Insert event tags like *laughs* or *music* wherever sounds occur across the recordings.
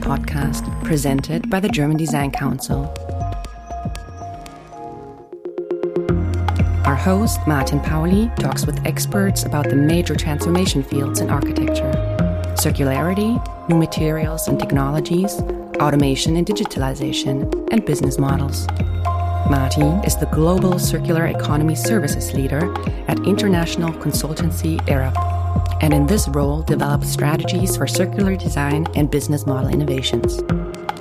podcast presented by the German Design Council. Our host, Martin Pauli, talks with experts about the major transformation fields in architecture circularity, new materials and technologies, automation and digitalization, and business models. Martin is the Global Circular Economy Services Leader at international consultancy Arup and in this role develops strategies for circular design and business model innovations.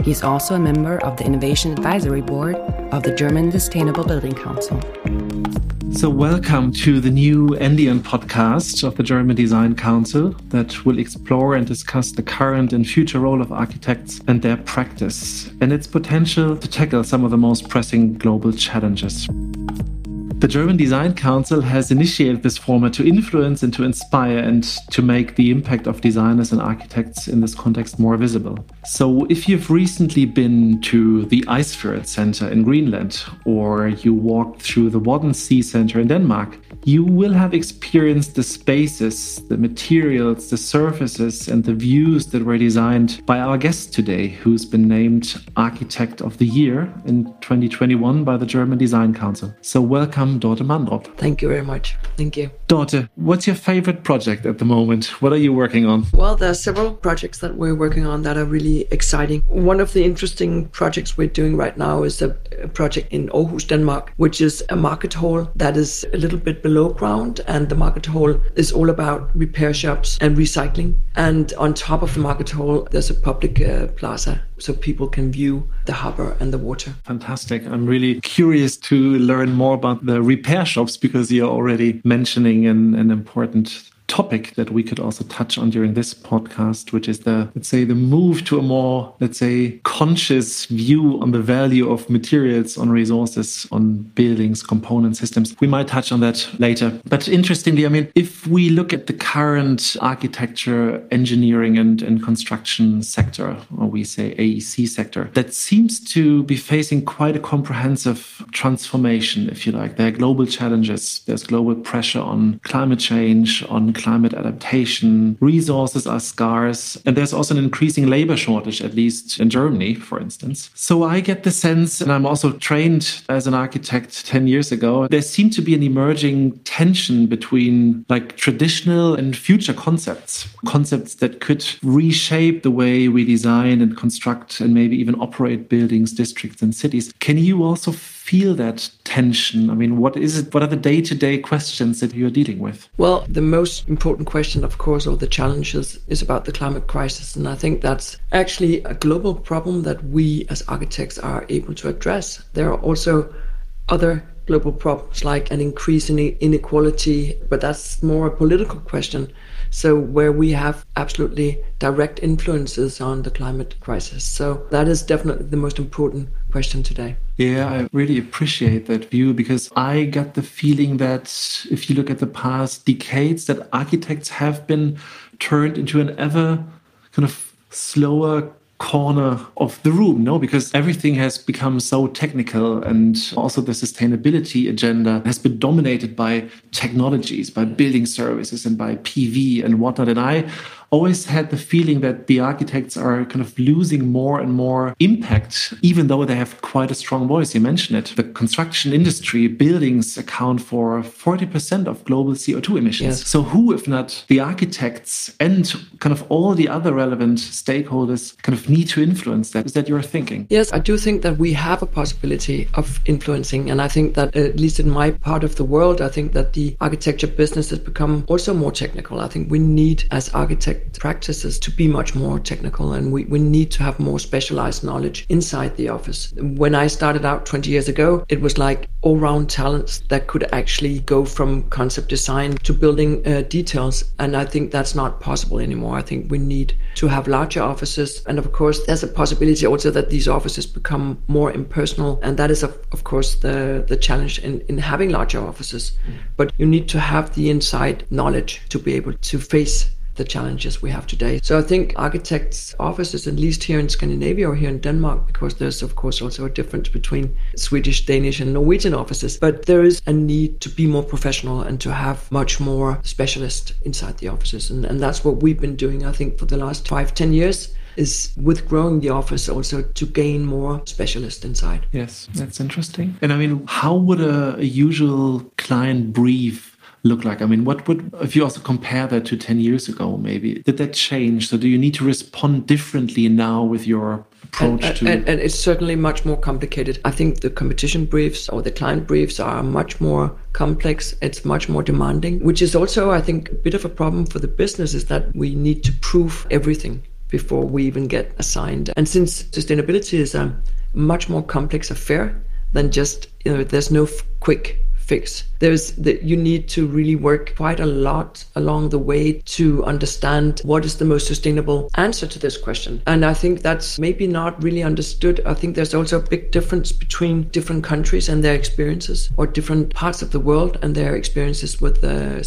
He is also a member of the Innovation Advisory Board of the German Sustainable Building Council. So, welcome to the new ndion podcast of the German Design Council that will explore and discuss the current and future role of architects and their practice and its potential to tackle some of the most pressing global challenges. The German Design Council has initiated this format to influence and to inspire and to make the impact of designers and architects in this context more visible. So, if you've recently been to the Icefjord Center in Greenland or you walked through the Wadden Sea Center in Denmark, you will have experienced the spaces, the materials, the surfaces, and the views that were designed by our guest today, who's been named Architect of the Year in 2021 by the German Design Council. So, welcome, Dorte Mandrup. Thank you very much. Thank you. Dorte, what's your favorite project at the moment? What are you working on? Well, there are several projects that we're working on that are really exciting. One of the interesting projects we're doing right now is a, a project in Aarhus, Denmark, which is a market hall that is a little bit below ground. And the market hall is all about repair shops and recycling. And on top of the market hall, there's a public uh, plaza so people can view the harbor and the water. Fantastic. I'm really curious to learn more about the repair shops because you're already mentioning an, an important topic that we could also touch on during this podcast, which is the, let's say, the move to a more, let's say, conscious view on the value of materials, on resources, on buildings, component systems. We might touch on that later. But interestingly, I mean, if we look at the current architecture, engineering, and, and construction sector, or we say AEC sector, that seems to be facing quite a comprehensive transformation, if you like. There are global challenges, there's global pressure on climate change, on climate adaptation. Resources are scarce. And there's also an increasing labor shortage, at least in Germany, for instance. So I get the sense, and I'm also trained as an architect 10 years ago, there seemed to be an emerging tension between like traditional and future concepts, concepts that could reshape the way we design and construct and maybe even operate buildings, districts, and cities. Can you also feel that tension? I mean, what is it? What are the day to day questions that you're dealing with? Well, the most important question, of course, or the challenges is about the climate crisis. And I think that's actually a global problem that we as architects are able to address. There are also other global problems like an increase in inequality, but that's more a political question. So, where we have absolutely direct influences on the climate crisis. So, that is definitely the most important question today. Yeah, I really appreciate that view because I got the feeling that if you look at the past decades, that architects have been turned into an ever kind of slower corner of the room, no? Because everything has become so technical and also the sustainability agenda has been dominated by technologies, by building services and by PV and whatnot. And I always had the feeling that the architects are kind of losing more and more impact, even though they have quite a strong voice. You mentioned it. The construction industry, buildings account for 40% of global CO2 emissions. Yes. So, who, if not the architects and kind of all the other relevant stakeholders, kind of need to influence that? Is that your thinking? Yes, I do think that we have a possibility of influencing. And I think that, at least in my part of the world, I think that the architecture business has become also more technical. I think we need, as architects, practices to be much more technical and we, we need to have more specialized knowledge inside the office. When I started out 20 years ago, it was like all round talents that could actually go from concept design to building uh, details. And I think that's not possible anymore. I think we need to have larger offices. And of course, there's a possibility also that these offices become more impersonal. And that is, of, of course, the, the challenge in, in having larger offices. Mm. But you need to have the inside knowledge to be able to face the challenges we have today. So I think architects' offices, at least here in Scandinavia or here in Denmark, because there's of course also a difference between Swedish, Danish, and Norwegian offices, but there is a need to be more professional and to have much more specialists inside the offices. And, and that's what we've been doing, I think, for the last five, ten years is with growing the office also to gain more specialists inside. Yes, that's interesting. And I mean, how would a, a usual client brief look like? I mean, what would, if you also compare that to 10 years ago, maybe, did that change? So do you need to respond differently now with your approach and, to and, and, it's certainly much more complicated i think the competition briefs or the client briefs are much more complex it's much more demanding which is also i think a bit of a problem for the business is that we need to prove everything before we even get assigned and since sustainability is a much more complex affair than just you know there's no quick fix. There's that you need to really work quite a lot along the way to understand what is the most sustainable answer to this question. And I think that's maybe not really understood. I think there's also a big difference between different countries and their experiences or different parts of the world and their experiences with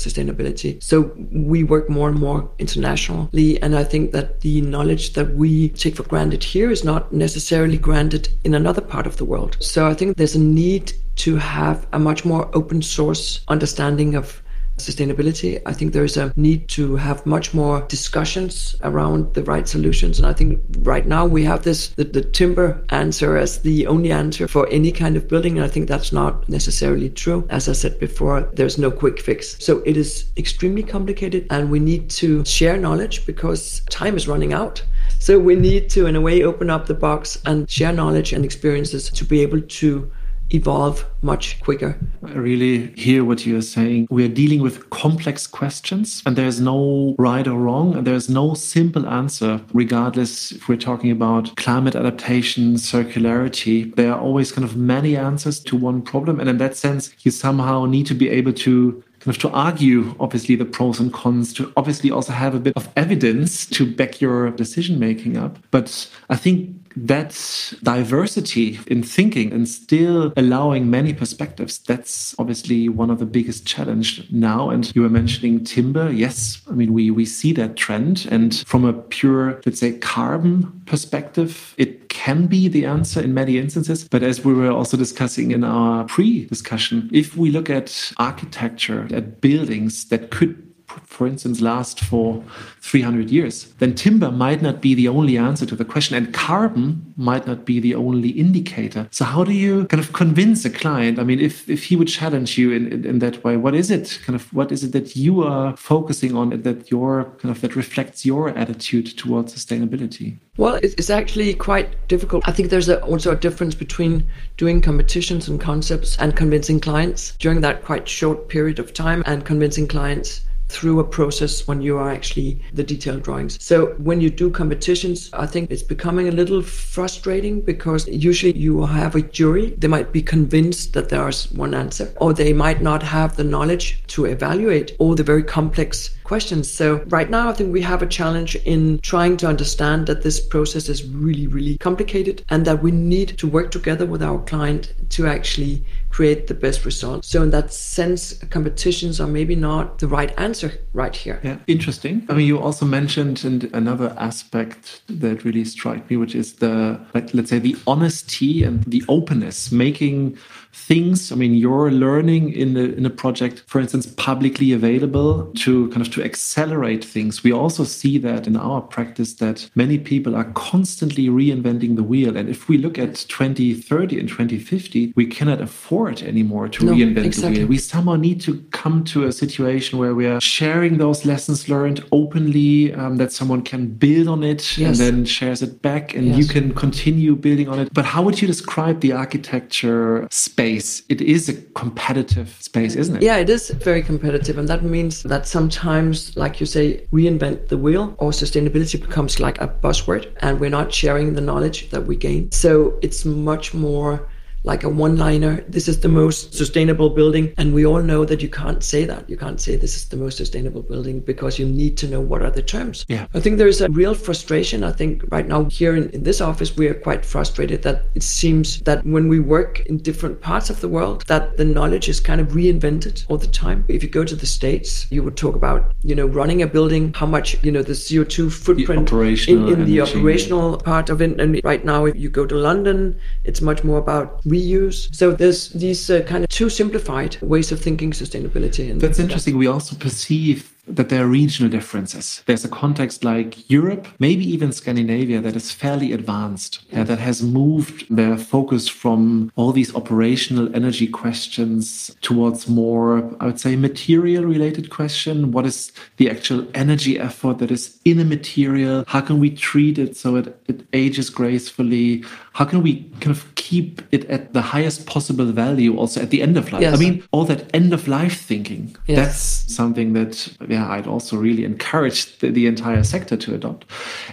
sustainability. So we work more and more internationally. And I think that the knowledge that we take for granted here is not necessarily granted in another part of the world. So I think there's a need to have a much more open source understanding of sustainability. I think there is a need to have much more discussions around the right solutions. And I think right now we have this the, the, timber answer as the only answer for any kind of building. And I think that's not necessarily true. As I said before, there's no quick fix. So it is extremely complicated and we need to share knowledge because time is running out. So we need to, in a way, open up the box and share knowledge and experiences to be able to evolve much quicker. I really hear what you're saying. We are dealing with complex questions, and there's no right or wrong, and there's no simple answer, regardless if we're talking about climate adaptation, circularity. There are always kind of many answers to one problem. And in that sense, you somehow need to be able to kind of to argue obviously the pros and cons to obviously also have a bit of evidence to back your decision making up but i think that diversity in thinking and still allowing many perspectives that's obviously one of the biggest challenge now. And you were mentioning timber. Yes i mean we we see that trend. And from a pure let's say carbon perspective it can be the answer in many instances. But as we were also discussing in our pre-discussion if we look at architecture at buildings that could for instance, last for 300 years, then timber might not be the only answer to the question, and carbon might not be the only indicator. So, how do you kind of convince a client? I mean, if, if he would challenge you in, in, in that way, what is it kind of what is it that you are focusing on that your kind of that reflects your attitude towards sustainability? Well, it's actually quite difficult. I think there's a, also a difference between doing competitions and concepts and convincing clients during that quite short period of time and convincing clients through a process when you are actually the detailed drawings. So when you do competitions, I think it's becoming a little frustrating because usually you have a jury. They might be convinced that there's one answer, or they might not have the knowledge to evaluate all the very complex questions. So right now, I think we have a challenge in trying to understand that this process is really, really complicated and that we need to work together with our client to actually create the best result. So in that sense, competitions are maybe not the right answer right here. Yeah, interesting. I mean, you also mentioned and another aspect that really struck me, which is the like let's say the honesty and the openness, making things i mean you're learning in a, in a project for instance publicly available to kind of to accelerate things we also see that in our practice that many people are constantly reinventing the wheel and if we look at 2030 and 2050 we cannot afford anymore to no, reinvent exactly. the wheel we somehow need to come to a situation where we are sharing those lessons learned openly um, that someone can build on it yes. and then shares it back and yes. you can continue building on it but how would you describe the architecture space space, it is a competitive space, isn't it? Yeah, it is very competitive. And that means that sometimes, like you say, reinvent the wheel or sustainability becomes like a buzzword and we're not sharing the knowledge that we gain. So it's much more like a one liner. This is the most sustainable building. And we all know that you can't say that. You can't say this is the most sustainable building because you need to know what are the terms. Yeah. I think there's a real frustration. I think right now here in, in this office, we are quite frustrated that it seems that when we work in different parts of the world, that the knowledge is kind of reinvented all the time. If you go to the States, you would talk about, you know, running a building, how much, you know, the CO2 footprint the in, in the operational part of it. And right now, if you go to London, it's much more about reuse. So there's these uh, kind of two simplified ways of thinking sustainability. And that's interesting. We also perceive that there are regional differences. There's a context like Europe, maybe even Scandinavia, that is fairly advanced, yeah. that has moved their focus from all these operational energy questions towards more, I would say, material related question. What is the actual energy effort that is in a material? How can we treat it so it, it ages gracefully? How can we kind of keep it at the highest possible value also at the end of life? Yes. I mean, all that end of life thinking, yes. that's something that yeah, I'd also really encourage the, the, entire sector to adopt.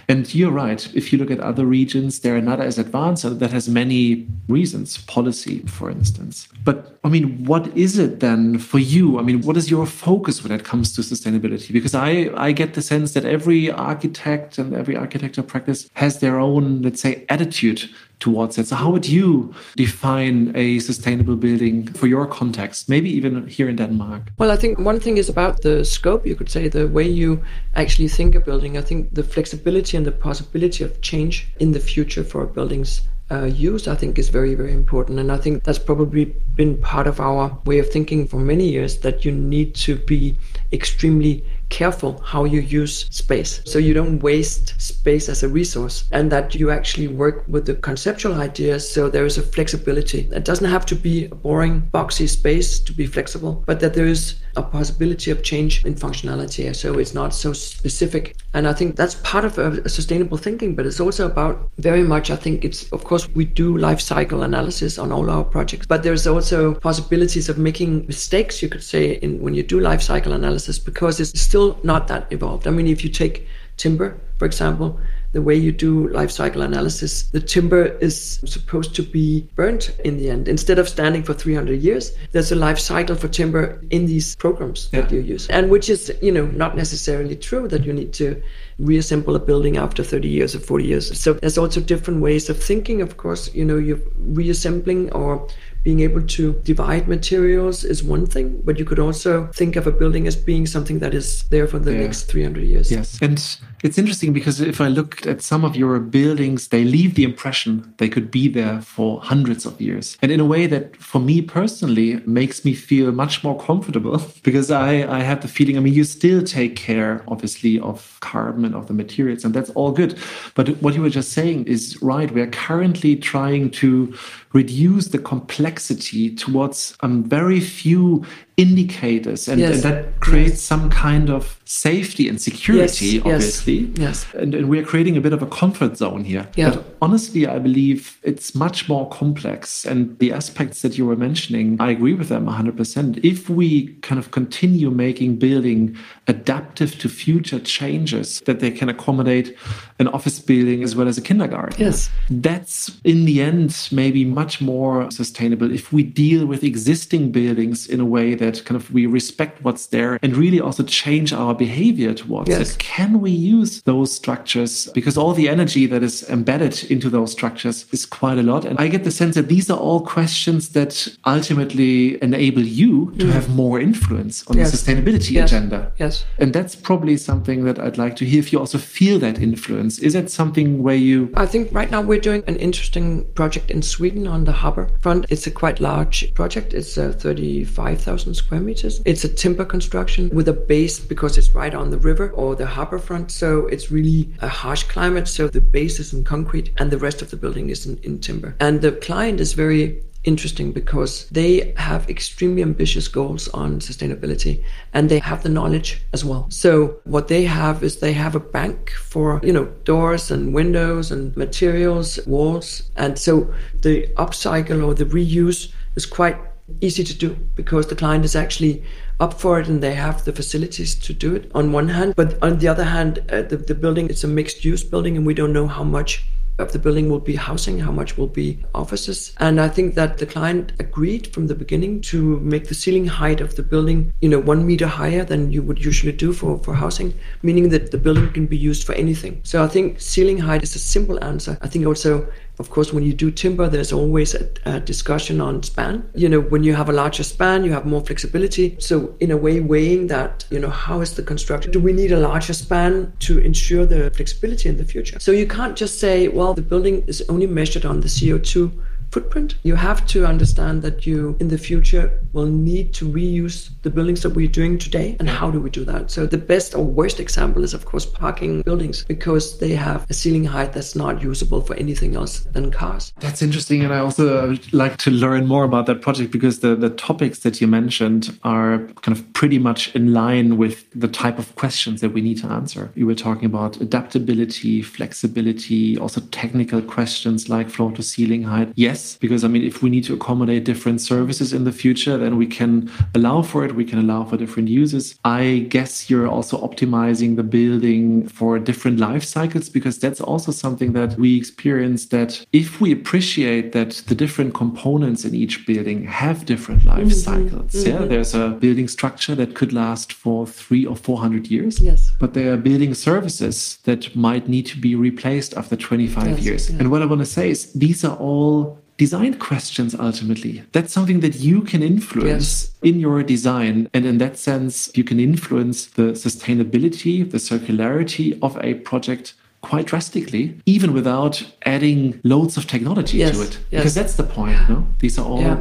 And you're right. If you look at other regions, they're not as advanced, that has many reasons, policy, for instance. But I mean, what is it then for you? I mean, what is your focus when it comes to sustainability? Because I, I get the sense that every architect and every architecture practice has their own, let's say, attitude towards it. So, how would you define a sustainable building for your context, maybe even here in Denmark? Well, I think one thing is about the scope, you could say, the way you actually think a building. I think the flexibility and the possibility of change in the future for buildings uh, use, I think, is very, very important. And I think that's probably been part of our way of thinking for many years that you need to be extremely careful how you use space so you don't waste space as a resource and that you actually work with the conceptual ideas so there is a flexibility. It doesn't have to be a boring boxy space to be flexible but that there is a possibility of change in functionality so it's not so specific and i think that's part of a, sustainable thinking but it's also about very much i think it's of course we do life cycle analysis on all our projects but there's also possibilities of making mistakes you could say in when you do life cycle analysis because it's still still not that evolved. I mean, if you take timber, for example, the way you do life cycle analysis, the timber is supposed to be burnt in the end. Instead of standing for 300 years, there's a life cycle for timber in these programs yeah. that you use. And which is, you know, not necessarily true that you need to reassemble a building after 30 years or 40 years. So there's also different ways of thinking, of course, you know, you're reassembling or being able to divide materials is one thing, but you could also think of a building as being something that is there for the yeah. next 300 years. Yes. And it's interesting because if I looked at some of your buildings, they leave the impression they could be there for hundreds of years. And in a way that, for me personally, makes me feel much more comfortable *laughs* because I, I have the feeling, I mean, you still take care, obviously, of carbon and of the materials, and that's all good. But what you were just saying is right. We're currently trying to reduce the complexity towards um, very few indicators and, yes. and that creates yes. some kind of safety and security yes. obviously yes and, and, we're creating a bit of a comfort zone here yeah. but honestly i believe it's much more complex and the aspects that you were mentioning i agree with them 100% if we kind of continue making building adaptive to future changes that they can accommodate an office building as well as a kindergarten yes that's in the end maybe much more sustainable if we deal with existing buildings in a way that kind of we respect what's there and really also change our behavior towards yes. it. Can we use those structures? Because all the energy that is embedded into those structures is quite a lot. And I get the sense that these are all questions that ultimately enable you to mm. have more influence on yes. the sustainability yes. agenda. Yes. And that's probably something that I'd like to hear if you also feel that influence. Is that something where you I think right now we're doing an interesting project in Sweden on the harbor front. It's a quite large project. It's uh, 35,000 square meters. It's a timber construction with a base because it's right on the river or the harbor front. So it's really a harsh climate. So the base is in concrete and the rest of the building is in, in timber. And the client is very interesting because they have extremely ambitious goals on sustainability and they have the knowledge as well. So what they have is they have a bank for, you know, doors and windows and materials, walls. And so the upcycle or the reuse is quite easy to do because the client is actually up for it and they have the facilities to do it on one hand but on the other hand uh, the, the building is a mixed use building and we don't know how much of the building will be housing, how much will be offices. And I think that the client agreed from the beginning to make the ceiling height of the building, you know, one meter higher than you would usually do for, for housing, meaning that the building can be used for anything. So I think ceiling height is a simple answer. I think also of course, when you do timber, there's always a, a, discussion on span. You know, when you have a larger span, you have more flexibility. So, in a way, weighing that, you know, how is the construction? Do we need a larger span to ensure the flexibility in the future? So, you can't just say, well, the building is only measured on the CO2 footprint. You have to understand that you, in the future, will need to reuse the buildings that we're doing today. And how do we do that? So, the best or worst example is, of course, parking buildings because they have a ceiling height that's not usable for anything else than cars. That's interesting. And I also uh, like to learn more about that project because the, the topics that you mentioned are kind of pretty much in line with the type of questions that we need to answer. You were talking about adaptability, flexibility, also technical questions like floor to ceiling height. Yes, because I mean, if we need to accommodate different services in the future, then we can allow for it. We can allow for different uses. I guess you're also optimizing the building for different life cycles because that's also something that we experience that if we appreciate that the different components in each building have different life mm-hmm. cycles. Mm-hmm. Yeah, there's a building structure that could last for three or four hundred years. Yes. But there are building services that might need to be replaced after 25 yes, years. And what I want to say is these are all design questions ultimately. That's something that you can influence yes. in your design. And in that sense, you can influence the sustainability, the circularity of a project quite drastically, even without adding loads of technology yes. to it. Yes. Because that's the point. No? These are all yeah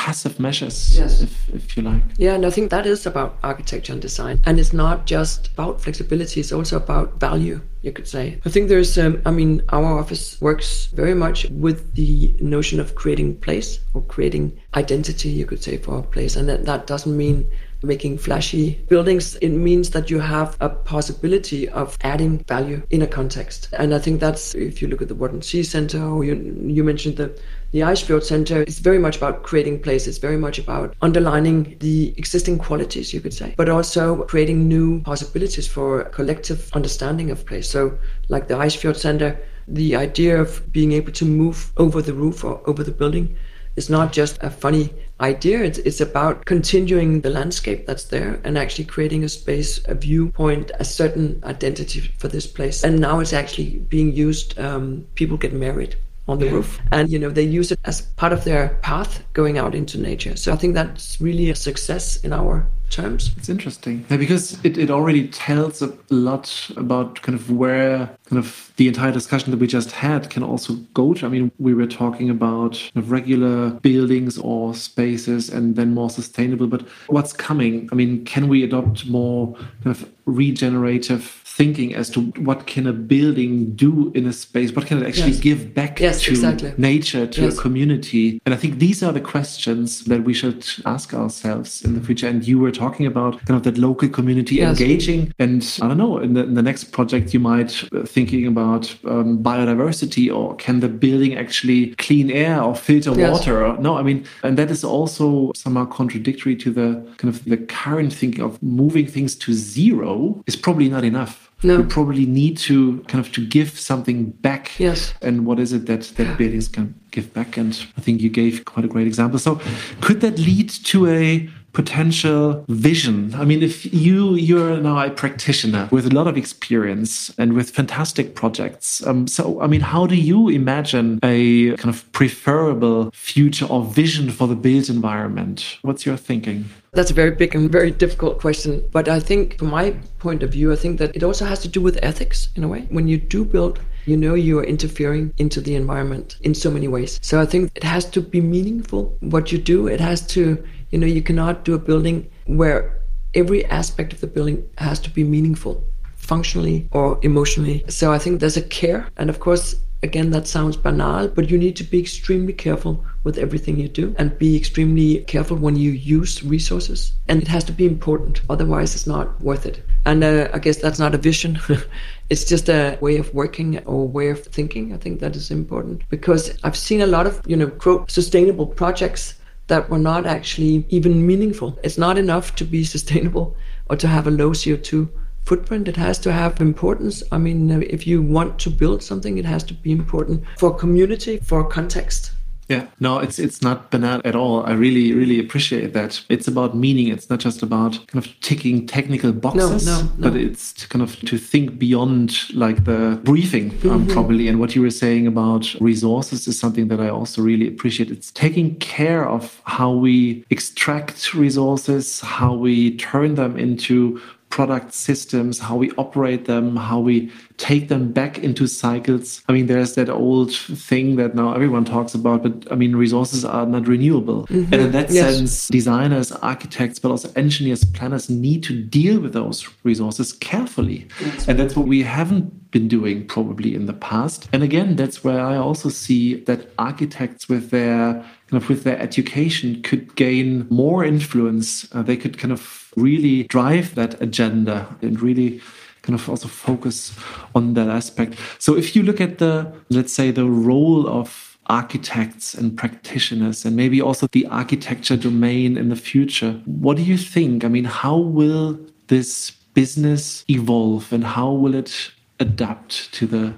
passive measures, yes. if, if you like. Yeah, and I think that is about architecture and design. And it's not just about flexibility, it's also about value, you could say. I think there's, um, I mean, our office works very much with the notion of creating place or creating identity, you could say, for a place. And that, that doesn't mean making flashy buildings, it means that you have a possibility of adding value in a context. And I think that's if you look at the Wadden Sea Center, or you, you mentioned the the Icefjord Center is very much about creating places, very much about underlining the existing qualities, you could say, but also creating new possibilities for collective understanding of place. So, like the Icefjord Center, the idea of being able to move over the roof or over the building is not just a funny idea. It's, it's about continuing the landscape that's there and actually creating a space, a viewpoint, a certain identity for this place. And now it's actually being used. Um, people get married on the roof. And you know they use it as part of their path going out into nature. So i think that's really a success in our terms. It's interesting. Yeah, because it, it already tells a lot about kind of where kind of the entire discussion that we just had can also go to. I mean we were talking about kind of regular buildings or spaces and then more sustainable but what's coming? I mean can we adopt more kind of regenerative thinking as to what can a building do in a space? What can it actually yes. give back yes, to exactly. nature to yes. a community? And i think these are the questions that we should ask ourselves in the future. And you were talking about kind of that local community engaging. And i don't know in the, in the, next project you might uh, thinking about um, biodiversity or can the building actually clean air or filter water? No i mean and that is also somehow contradictory to the kind of the current thinking of moving things to zero is probably not enough no. you probably need to kind of to give something back. Yes. And what is it that that buildings can give back? And I think you gave quite a great example. So could that lead to a potential vision i mean if you you're an a practitioner with a lot of experience and with fantastic projects um, so i mean how do you imagine a kind of preferable future or vision for the built environment what's your thinking that's a very big and very difficult question. But I think, from my point of view, I think that it also has to do with ethics in a way. When you do build, you know you are interfering into the environment in so many ways. So I think it has to be meaningful what you do. It has to, you know, you cannot do a building where every aspect of the building has to be meaningful functionally or emotionally. So I think there's a care. And of course, again, that sounds banal, but you need to be extremely careful with everything you do and be extremely careful when you use resources. And it has to be important, otherwise, it's not worth it. And uh, I guess that's not a vision. *laughs* it's just a way of working or way of thinking. I think that is important because I've seen a lot of, you know, quote, sustainable projects that were not actually even meaningful. It's not enough to be sustainable or to have a low CO2 footprint. It has to have importance. I mean, if you want to build something, it has to be important for community, for context. Yeah, no, it's it's not banal at all. I really, really appreciate that. It's about meaning. It's not just about kind of ticking technical boxes, no, no, no. but it's to kind of to think beyond like the briefing um, mm-hmm. probably. And what you were saying about resources is something that I also really appreciate. It's taking care of how we extract resources, how we turn them into product systems, how we operate them, how we take them back into cycles. I mean, there's that old thing that now everyone talks about, but I mean, resources are not renewable. Mm-hmm. And in that yes. sense, designers, architects, but also engineers, planners need to deal with those resources carefully. Yes. And that's what we haven't been doing probably in the past. And again, that's where I also see that architects with their kind of with their education could gain more influence. Uh, they could kind of really drive that agenda and really kind of also focus on that aspect. So if you look at the, let's say, the role of architects and practitioners and maybe also the architecture domain in the future, what do you think? I mean, how will this business evolve and how will it adapt to the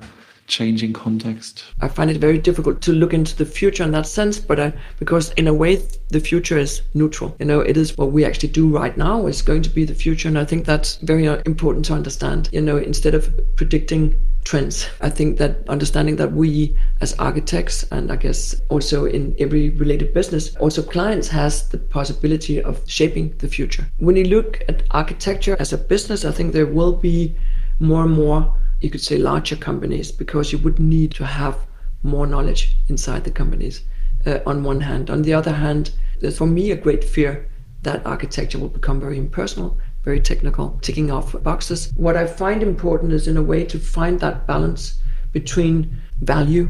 changing context? I find it very difficult to look into the future in that sense, but I, because in a way the future is neutral. You know, it is what we actually do right now is going to be the future, and I think that's very uh, important to understand. You know, instead of predicting trends. I think that understanding that we as architects and I guess also in every related business, also clients has the possibility of shaping the future. When you look at architecture as a business, I think there will be more and more you could say larger companies because you would need to have more knowledge inside the companies uh, on one hand. On the other hand there's for me a great fear that architecture will become very impersonal very technical ticking off boxes. What i find important is in a way to find that balance between value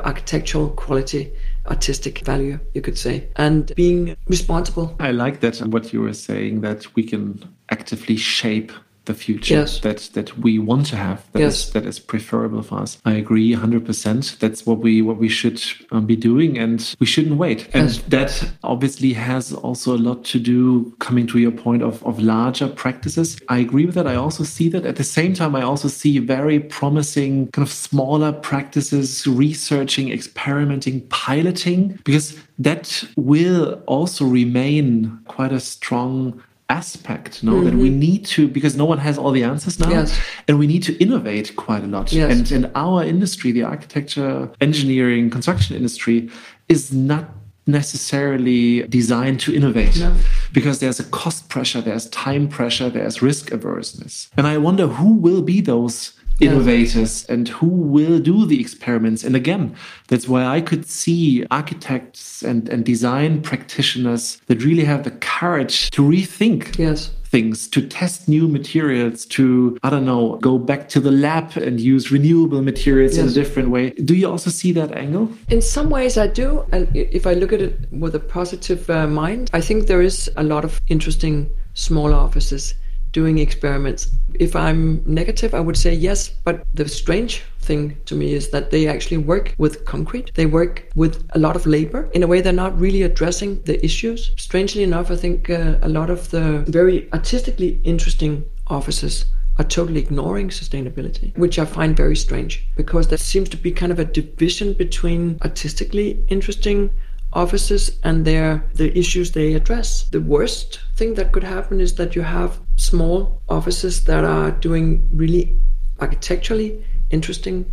architectural quality artistic value you could say and being responsible. I like that and what you were saying that we can actively shape the future yes. that that we want to have that yes. is, that is preferable for us i agree 100% that's what we what we should um, be doing and we shouldn't wait and yes. that obviously has also a lot to do coming to your point of of larger practices i agree with that i also see that at the same time i also see very promising kind of smaller practices researching experimenting piloting because that will also remain quite a strong aspect no mm-hmm. that we mm-hmm. need to because no one has all the answers now yes. and we need to innovate quite a lot yes. and in our industry the architecture engineering construction industry is not necessarily designed to innovate no. because there's a cost pressure there's time pressure there's risk averseness and i wonder who will be those innovators and who will do the experiments. And again, that's why I could see architects and, and design practitioners that really have the courage to rethink yes. things, to test new materials, to, I don't know, go back to the lab and use renewable materials yes. in a different way. Do you also see that angle? In some ways, I do. And if I look at it with a positive uh, mind, I think there is a lot of interesting small offices doing experiments. If I'm negative, I would say yes, but the strange thing to me is that they actually work with concrete. They work with a lot of labor. In a way, they're not really addressing the issues. Strangely enough, I think uh, a lot of the very artistically interesting offices are totally ignoring sustainability, which I find very strange because there seems to be kind of a division between artistically interesting offices and their the issues they address. The worst thing that could happen is that you have small offices that are doing really architecturally interesting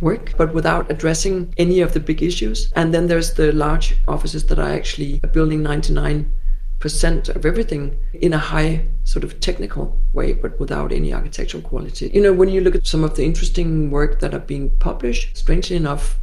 work, but without addressing any of the big issues. And then there's the large offices that are actually building 99 percent of everything in a high sort of technical way, but without any architectural quality. You know, when you look at some of the interesting work that are being published, strangely enough,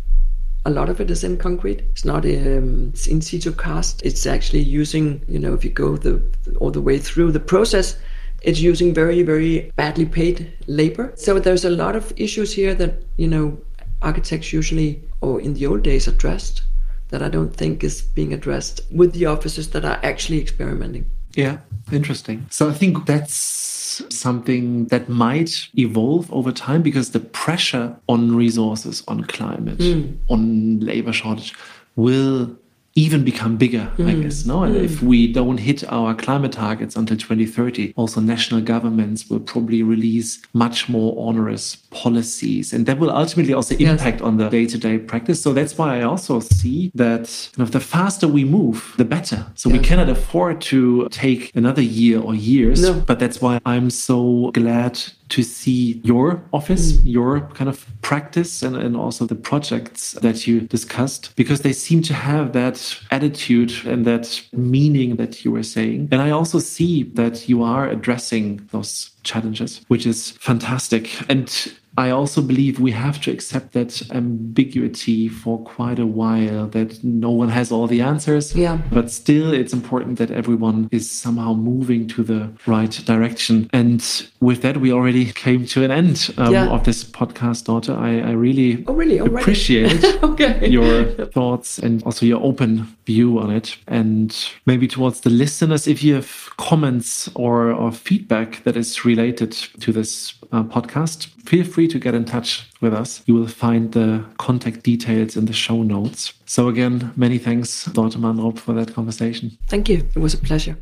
a lot of it is in concrete. It's not um, it's in situ cast. It's actually using, you know, if you go the all the way through the process, it's using very very badly paid labor. So there's a lot of issues here that you know architects usually or in the old days addressed that I don't think is being addressed with the offices that are actually experimenting. Yeah, interesting. So I think that's something that might evolve over time because the pressure on resources, on climate, mm. on labor shortage will even become bigger, mm. I guess. No, and mm. if we don't hit our climate targets until 2030, also national governments will probably release much more onerous policies, and that will ultimately also impact yes. on the day-to-day practice. So that's why I also see that you know, the faster we move, the better. So yes. we cannot afford to take another year or years, no. but that's why I'm so glad to see your office, mm. your kind of practice, and, and also the projects that you discussed, because they seem to have that attitude and that meaning that you were saying. And I also see that you are addressing those challenges, which is fantastic. And I also believe we have to accept that ambiguity for quite a while, that no one has all the answers. Yeah. But still, it's important that everyone is somehow moving to the right direction. And with that, we already came to an end um, Yeah. of this podcast, Dorte. I, I really Oh, really? Already? appreciate *laughs* Okay. your thoughts and also your open view on it. And maybe towards the listeners, if you have comments or, or feedback that is related to this uh, podcast, feel free to get in touch with us. You will find the contact details in the show notes. So, again, many thanks, Dr. Mandrup, for that conversation. Thank you. It was a pleasure.